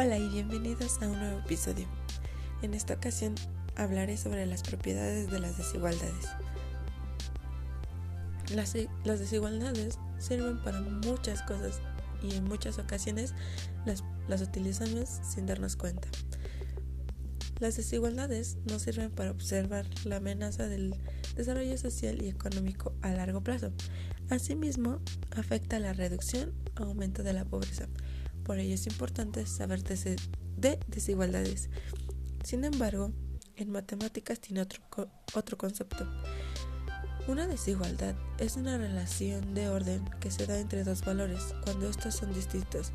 Hola y bienvenidos a un nuevo episodio. En esta ocasión hablaré sobre las propiedades de las desigualdades. Las, desigualdades sirven para muchas cosas y en muchas ocasiones las, utilizamos sin darnos cuenta. Las desigualdades nos sirven para observar la amenaza del desarrollo social y económico a largo plazo. Asimismo, afecta la reducción o aumento de la pobreza por ello es importante saber de desigualdades. Sin embargo, en matemáticas tiene otro, otro concepto. Una desigualdad es una relación de orden que se da entre dos valores cuando estos son distintos.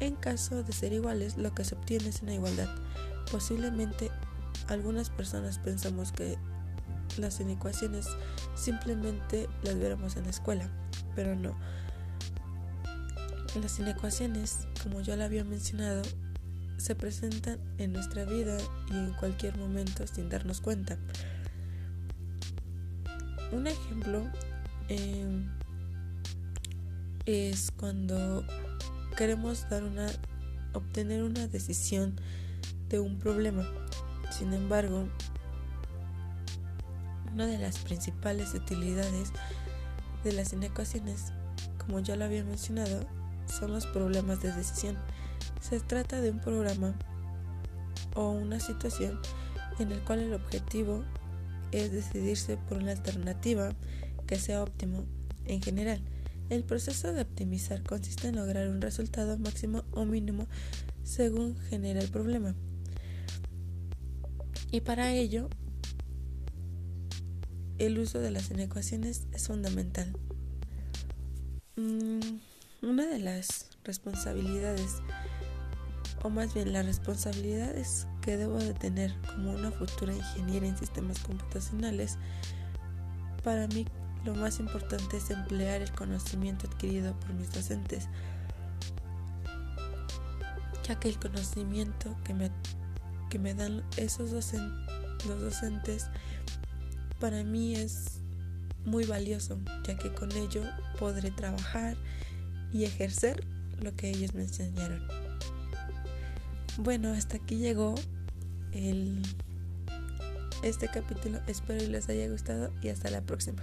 En caso de ser iguales, lo que se obtiene es una igualdad. Posiblemente algunas personas pensamos que las inecuaciones simplemente las veremos en la escuela, pero no. Las inecuaciones, como ya lo había mencionado, se presentan en nuestra vida y en cualquier momento sin darnos cuenta. Un ejemplo em, es cuando queremos dar una, obtener una decisión de un problema. Sin embargo, una de las principales utilidades de las inecuaciones, como ya lo había mencionado, son los problemas de decisión. Se trata de un programa o una situación en el cual el objetivo es decidirse por una alternativa que sea óptimo en general. El proceso de optimizar consiste en lograr un resultado máximo o mínimo según genera el problema. Y para ello, el uso de las inecuaciones es fundamental. Mm, una de las responsabilidades, o más bien las responsabilidades que debo de tener como una futura ingeniera en sistemas computacionales, para mí lo más importante es emplear el conocimiento adquirido por mis docentes, ya que el conocimiento que me, que me dan esos docentes, los docentes para mí es muy valioso, ya que con ello podré trabajar y ejercer lo que ellos me enseñaron. Bueno, hasta aquí llegó el, este capítulo. Espero les haya gustado y hasta la próxima.